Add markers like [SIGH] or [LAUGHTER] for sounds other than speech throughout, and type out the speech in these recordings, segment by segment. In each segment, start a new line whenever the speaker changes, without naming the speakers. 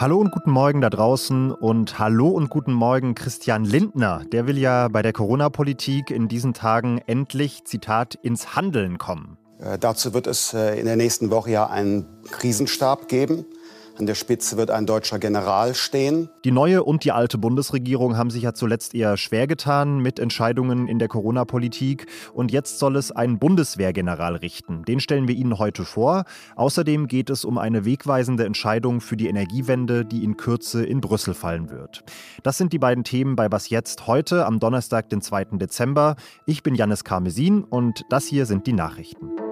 Hallo und guten Morgen da draußen und hallo und guten Morgen Christian Lindner. Der will ja bei der Corona-Politik in diesen Tagen endlich, Zitat, ins Handeln kommen.
Äh, dazu wird es äh, in der nächsten Woche ja einen Krisenstab geben. An der Spitze wird ein deutscher General stehen.
Die neue und die alte Bundesregierung haben sich ja zuletzt eher schwer getan mit Entscheidungen in der Corona-Politik. Und jetzt soll es einen Bundeswehrgeneral richten. Den stellen wir Ihnen heute vor. Außerdem geht es um eine wegweisende Entscheidung für die Energiewende, die in Kürze in Brüssel fallen wird. Das sind die beiden Themen bei Was Jetzt heute am Donnerstag, den 2. Dezember. Ich bin Janis Karmesin und das hier sind die Nachrichten.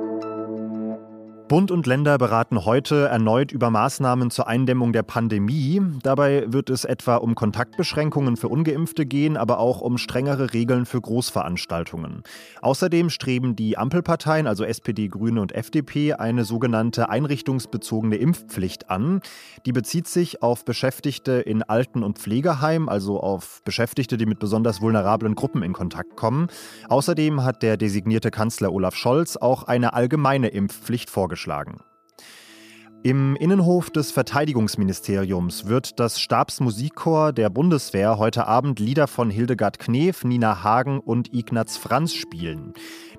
Bund und Länder beraten heute erneut über Maßnahmen zur Eindämmung der Pandemie. Dabei wird es etwa um Kontaktbeschränkungen für ungeimpfte gehen, aber auch um strengere Regeln für Großveranstaltungen. Außerdem streben die Ampelparteien, also SPD, Grüne und FDP, eine sogenannte einrichtungsbezogene Impfpflicht an. Die bezieht sich auf Beschäftigte in Alten- und Pflegeheimen, also auf Beschäftigte, die mit besonders vulnerablen Gruppen in Kontakt kommen. Außerdem hat der designierte Kanzler Olaf Scholz auch eine allgemeine Impfpflicht vorgeschlagen vorgeschlagen. Im Innenhof des Verteidigungsministeriums wird das Stabsmusikchor der Bundeswehr heute Abend Lieder von Hildegard Knef, Nina Hagen und Ignaz Franz spielen.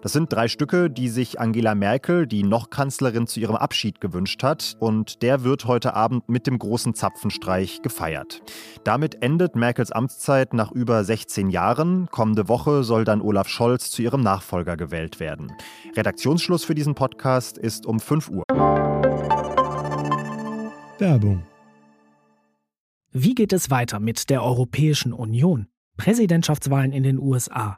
Das sind drei Stücke, die sich Angela Merkel, die noch Kanzlerin, zu ihrem Abschied gewünscht hat. Und der wird heute Abend mit dem großen Zapfenstreich gefeiert. Damit endet Merkels Amtszeit nach über 16 Jahren. Kommende Woche soll dann Olaf Scholz zu ihrem Nachfolger gewählt werden. Redaktionsschluss für diesen Podcast ist um 5 Uhr.
Werbung. Wie geht es weiter mit der Europäischen Union? Präsidentschaftswahlen in den USA,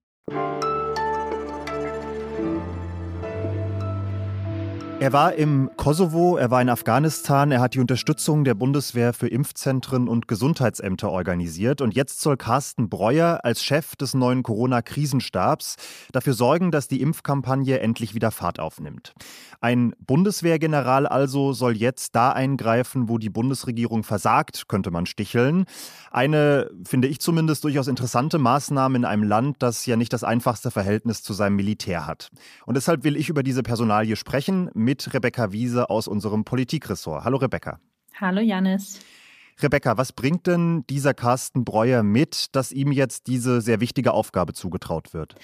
Er war im Kosovo, er war in Afghanistan, er hat die Unterstützung der Bundeswehr für Impfzentren und Gesundheitsämter organisiert. Und jetzt soll Carsten Breuer als Chef des neuen Corona-Krisenstabs dafür sorgen, dass die Impfkampagne endlich wieder Fahrt aufnimmt. Ein Bundeswehrgeneral also soll jetzt da eingreifen, wo die Bundesregierung versagt, könnte man sticheln. Eine, finde ich zumindest, durchaus interessante Maßnahme in einem Land, das ja nicht das einfachste Verhältnis zu seinem Militär hat. Und deshalb will ich über diese Personalie sprechen mit Rebecca Wiese aus unserem Politikressort. Hallo Rebecca.
Hallo Janis.
Rebecca, was bringt denn dieser Carsten Breuer mit, dass ihm jetzt diese sehr wichtige Aufgabe zugetraut wird?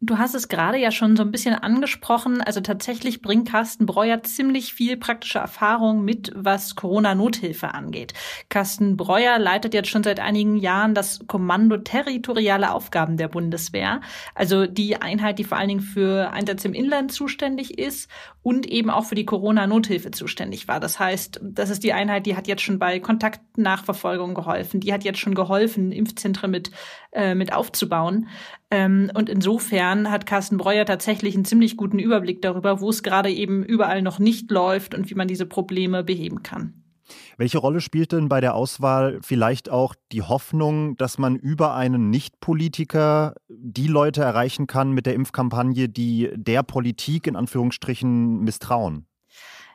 Du hast es gerade ja schon so ein bisschen angesprochen. Also tatsächlich bringt Carsten Breuer ziemlich viel praktische Erfahrung mit, was Corona-Nothilfe angeht. Carsten Breuer leitet jetzt schon seit einigen Jahren das Kommando territoriale Aufgaben der Bundeswehr. Also die Einheit, die vor allen Dingen für Einsatz im Inland zuständig ist und eben auch für die Corona-Nothilfe zuständig war. Das heißt, das ist die Einheit, die hat jetzt schon bei Kontaktnachverfolgung geholfen. Die hat jetzt schon geholfen, Impfzentren mit, äh, mit aufzubauen. Ähm, und insofern hat Carsten Breuer tatsächlich einen ziemlich guten Überblick darüber, wo es gerade eben überall noch nicht läuft und wie man diese Probleme beheben kann.
Welche Rolle spielt denn bei der Auswahl vielleicht auch die Hoffnung, dass man über einen Nicht-Politiker die Leute erreichen kann mit der Impfkampagne, die der Politik in Anführungsstrichen misstrauen?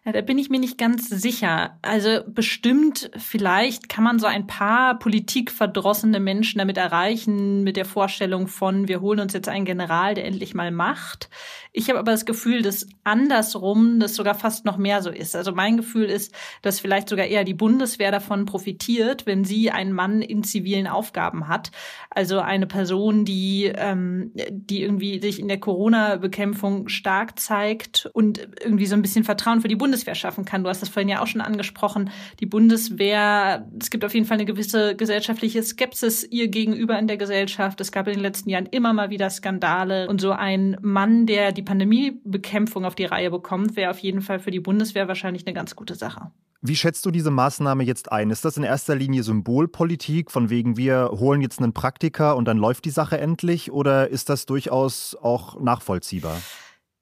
Ja, da bin ich mir nicht ganz sicher. Also bestimmt, vielleicht kann man so ein paar politikverdrossene Menschen damit erreichen, mit der Vorstellung von, wir holen uns jetzt einen General, der endlich mal macht. Ich habe aber das Gefühl, dass andersrum das sogar fast noch mehr so ist. Also mein Gefühl ist, dass vielleicht sogar eher die Bundeswehr davon profitiert, wenn sie einen Mann in zivilen Aufgaben hat. Also eine Person, die, ähm, die irgendwie sich in der Corona-Bekämpfung stark zeigt und irgendwie so ein bisschen Vertrauen für die Bundeswehr Bundeswehr schaffen kann. Du hast das vorhin ja auch schon angesprochen. Die Bundeswehr, es gibt auf jeden Fall eine gewisse gesellschaftliche Skepsis ihr gegenüber in der Gesellschaft. Es gab in den letzten Jahren immer mal wieder Skandale. Und so ein Mann, der die Pandemiebekämpfung auf die Reihe bekommt, wäre auf jeden Fall für die Bundeswehr wahrscheinlich eine ganz gute Sache.
Wie schätzt du diese Maßnahme jetzt ein? Ist das in erster Linie Symbolpolitik, von wegen wir holen jetzt einen Praktiker und dann läuft die Sache endlich? Oder ist das durchaus auch nachvollziehbar?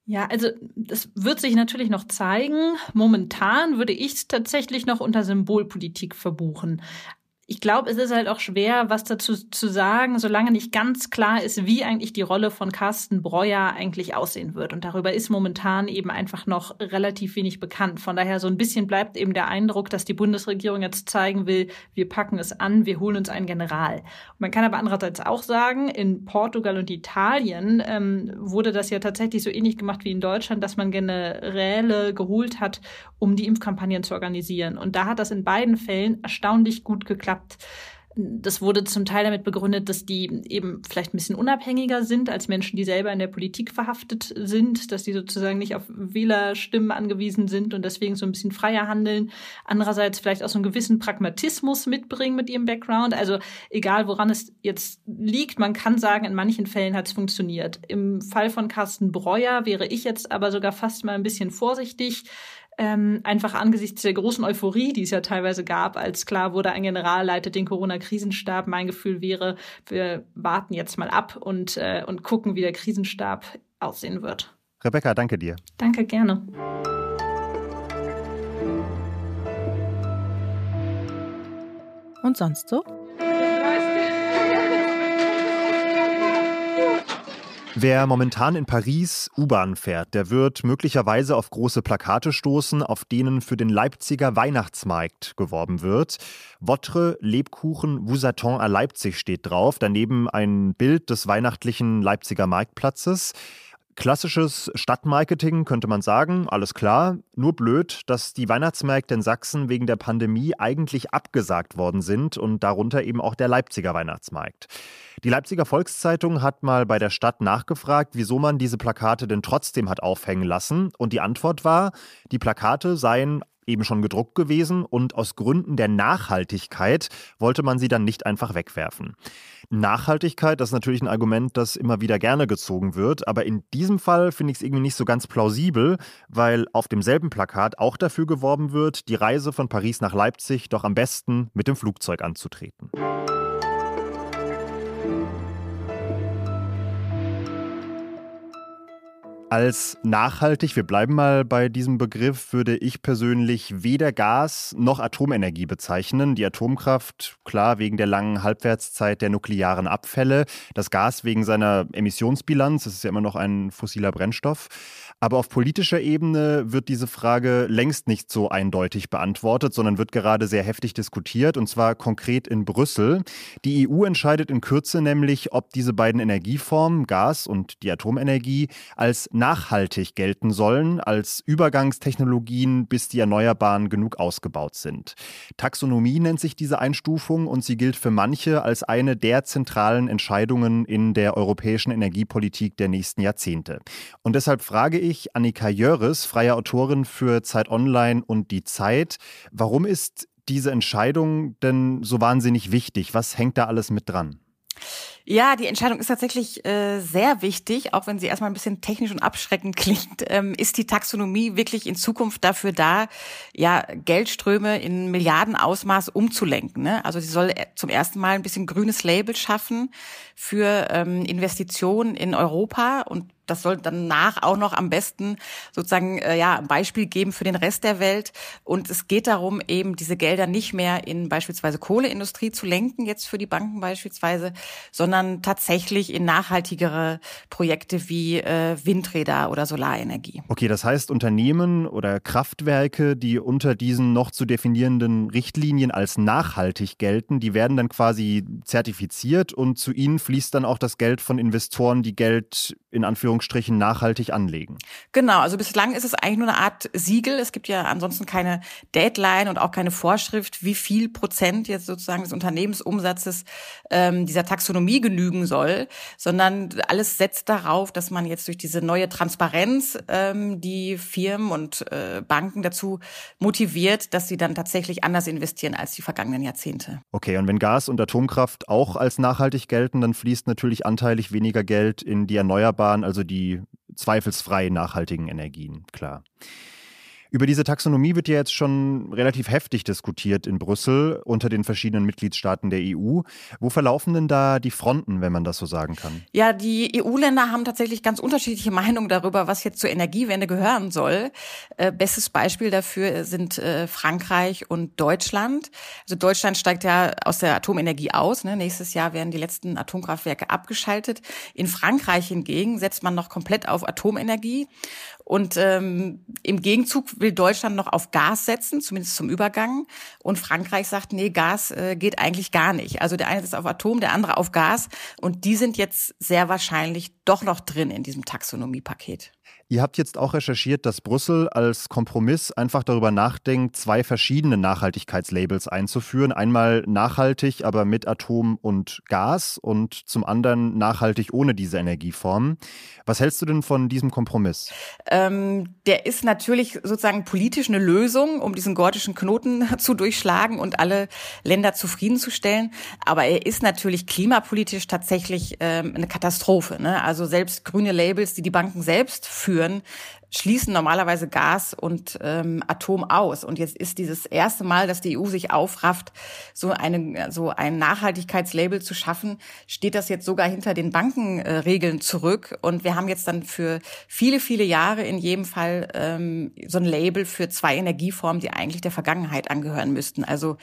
Ja, also das wird sich natürlich noch zeigen. Momentan würde ich es tatsächlich noch unter Symbolpolitik verbuchen ich glaube, es ist halt auch schwer, was dazu zu sagen, solange nicht ganz klar ist, wie eigentlich die Rolle von Carsten Breuer eigentlich aussehen wird. Und darüber ist momentan eben einfach noch relativ wenig bekannt. Von daher so ein bisschen bleibt eben der Eindruck, dass die Bundesregierung jetzt zeigen will, wir packen es an, wir holen uns einen General. Und man kann aber andererseits auch sagen, in Portugal und Italien ähm, wurde das ja tatsächlich so ähnlich gemacht wie in Deutschland, dass man Generäle geholt hat, um die Impfkampagnen zu organisieren. Und da hat das in beiden Fällen erstaunlich gut geklappt. Das wurde zum Teil damit begründet, dass die eben vielleicht ein bisschen unabhängiger sind als Menschen, die selber in der Politik verhaftet sind, dass die sozusagen nicht auf Wählerstimmen angewiesen sind und deswegen so ein bisschen freier handeln. Andererseits vielleicht auch so einen gewissen Pragmatismus mitbringen mit ihrem Background. Also egal, woran es jetzt liegt, man kann sagen, in manchen Fällen hat es funktioniert. Im Fall von Carsten Breuer wäre ich jetzt aber sogar fast mal ein bisschen vorsichtig ähm, einfach angesichts der großen Euphorie, die es ja teilweise gab, als klar wurde, ein General leitet den Corona-Krisenstab. Mein Gefühl wäre, wir warten jetzt mal ab und, äh, und gucken, wie der Krisenstab aussehen wird.
Rebecca, danke dir.
Danke, gerne.
Und sonst so?
Wer momentan in Paris U-Bahn fährt, der wird möglicherweise auf große Plakate stoßen, auf denen für den Leipziger Weihnachtsmarkt geworben wird. Votre Lebkuchen vous attend à Leipzig steht drauf, daneben ein Bild des weihnachtlichen Leipziger Marktplatzes. Klassisches Stadtmarketing könnte man sagen, alles klar. Nur blöd, dass die Weihnachtsmärkte in Sachsen wegen der Pandemie eigentlich abgesagt worden sind und darunter eben auch der Leipziger Weihnachtsmarkt. Die Leipziger Volkszeitung hat mal bei der Stadt nachgefragt, wieso man diese Plakate denn trotzdem hat aufhängen lassen. Und die Antwort war, die Plakate seien eben schon gedruckt gewesen und aus Gründen der Nachhaltigkeit wollte man sie dann nicht einfach wegwerfen. Nachhaltigkeit, das ist natürlich ein Argument, das immer wieder gerne gezogen wird, aber in diesem Fall finde ich es irgendwie nicht so ganz plausibel, weil auf demselben Plakat auch dafür geworben wird, die Reise von Paris nach Leipzig doch am besten mit dem Flugzeug anzutreten. Als nachhaltig, wir bleiben mal bei diesem Begriff, würde ich persönlich weder Gas noch Atomenergie bezeichnen. Die Atomkraft, klar, wegen der langen Halbwertszeit der nuklearen Abfälle. Das Gas wegen seiner Emissionsbilanz, das ist ja immer noch ein fossiler Brennstoff. Aber auf politischer Ebene wird diese Frage längst nicht so eindeutig beantwortet, sondern wird gerade sehr heftig diskutiert, und zwar konkret in Brüssel. Die EU entscheidet in Kürze nämlich, ob diese beiden Energieformen, Gas und die Atomenergie, als nachhaltig gelten sollen, als Übergangstechnologien, bis die Erneuerbaren genug ausgebaut sind. Taxonomie nennt sich diese Einstufung und sie gilt für manche als eine der zentralen Entscheidungen in der europäischen Energiepolitik der nächsten Jahrzehnte. Und deshalb frage ich, Annika Jöris, freie Autorin für Zeit Online und Die Zeit. Warum ist diese Entscheidung denn so wahnsinnig wichtig? Was hängt da alles mit dran?
Ja, die Entscheidung ist tatsächlich äh, sehr wichtig, auch wenn sie erstmal ein bisschen technisch und abschreckend [LAUGHS] klingt. Ähm, ist die Taxonomie wirklich in Zukunft dafür da, ja, Geldströme in Milliardenausmaß umzulenken? Ne? Also sie soll äh, zum ersten Mal ein bisschen grünes Label schaffen für ähm, Investitionen in Europa und das soll danach auch noch am besten sozusagen äh, ja ein Beispiel geben für den Rest der Welt. Und es geht darum, eben diese Gelder nicht mehr in beispielsweise Kohleindustrie zu lenken, jetzt für die Banken beispielsweise, sondern tatsächlich in nachhaltigere Projekte wie äh, Windräder oder Solarenergie.
Okay, das heißt Unternehmen oder Kraftwerke, die unter diesen noch zu definierenden Richtlinien als nachhaltig gelten, die werden dann quasi zertifiziert und zu ihnen fließt dann auch das Geld von Investoren, die Geld in Anführungsstrichen nachhaltig anlegen.
Genau, also bislang ist es eigentlich nur eine Art Siegel. Es gibt ja ansonsten keine Deadline und auch keine Vorschrift, wie viel Prozent jetzt sozusagen des Unternehmensumsatzes ähm, dieser Taxonomie genügen soll, sondern alles setzt darauf, dass man jetzt durch diese neue Transparenz ähm, die Firmen und äh, Banken dazu motiviert, dass sie dann tatsächlich anders investieren als die vergangenen Jahrzehnte.
Okay, und wenn Gas und Atomkraft auch als nachhaltig gelten, dann fließt natürlich anteilig weniger Geld in die erneuerbaren erneuerbaren, die zweifelsfrei nachhaltigen Energien, klar. Über diese Taxonomie wird ja jetzt schon relativ heftig diskutiert in Brüssel unter den verschiedenen Mitgliedstaaten der EU. Wo verlaufen denn da die Fronten, wenn man das so sagen kann?
Ja, die EU-Länder haben tatsächlich ganz unterschiedliche [LAUGHS] Meinungen darüber, was jetzt zur Energiewende gehören soll. Äh, bestes Beispiel dafür sind äh, Frankreich und Deutschland. Also Deutschland steigt ja aus der Atomenergie aus. Ne? Nächstes Jahr werden die letzten Atomkraftwerke abgeschaltet. In Frankreich hingegen setzt man noch komplett auf Atomenergie. Und ähm, im Gegenzug will Deutschland noch auf Gas setzen, zumindest zum Übergang. Und Frankreich sagt, nee, Gas äh, geht eigentlich gar nicht. Also der eine ist auf Atom, der andere auf Gas. Und die sind jetzt sehr wahrscheinlich doch noch drin in diesem Taxonomiepaket.
Ihr habt jetzt auch recherchiert, dass Brüssel als Kompromiss einfach darüber nachdenkt, zwei verschiedene Nachhaltigkeitslabels einzuführen. Einmal nachhaltig, aber mit Atom und Gas und zum anderen nachhaltig ohne diese Energieformen. Was hältst du denn von diesem Kompromiss?
Ähm, der ist natürlich sozusagen politisch eine Lösung, um diesen gordischen Knoten [LAUGHS] zu durchschlagen und alle Länder zufriedenzustellen. Aber er ist natürlich klimapolitisch tatsächlich ähm, eine Katastrophe. Ne? Also selbst grüne Labels, die die Banken selbst führen, führen, schließen normalerweise Gas und ähm, Atom aus. Und jetzt ist dieses erste Mal, dass die EU sich aufrafft, so, eine, so ein Nachhaltigkeitslabel zu schaffen, steht das jetzt sogar hinter den Bankenregeln äh, zurück. Und wir haben jetzt dann für viele, viele Jahre in jedem Fall ähm, so ein Label für zwei Energieformen, die eigentlich der Vergangenheit angehören müssten. Also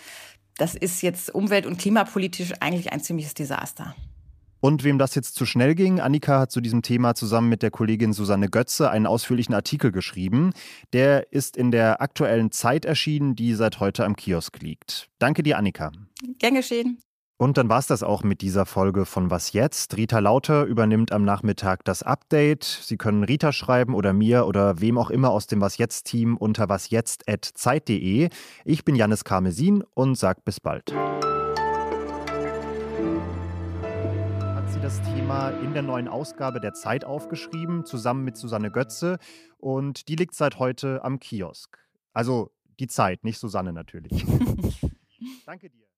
das ist jetzt umwelt- und klimapolitisch eigentlich ein ziemliches Desaster.
Und wem das jetzt zu schnell ging, Annika hat zu diesem Thema zusammen mit der Kollegin Susanne Götze einen ausführlichen Artikel geschrieben. Der ist in der aktuellen Zeit erschienen, die seit heute am Kiosk liegt. Danke dir, Annika.
Gern geschehen.
Und dann war es das auch mit dieser Folge von Was jetzt? Rita Lauter übernimmt am Nachmittag das Update. Sie können Rita schreiben oder mir oder wem auch immer aus dem Was jetzt Team unter wasjetzt@zeit.de. Ich bin Janis Karmesin und sag bis bald. Das Thema in der neuen Ausgabe der Zeit aufgeschrieben, zusammen mit Susanne Götze. Und die liegt seit heute am Kiosk. Also die Zeit, nicht Susanne natürlich. [LAUGHS] Danke dir.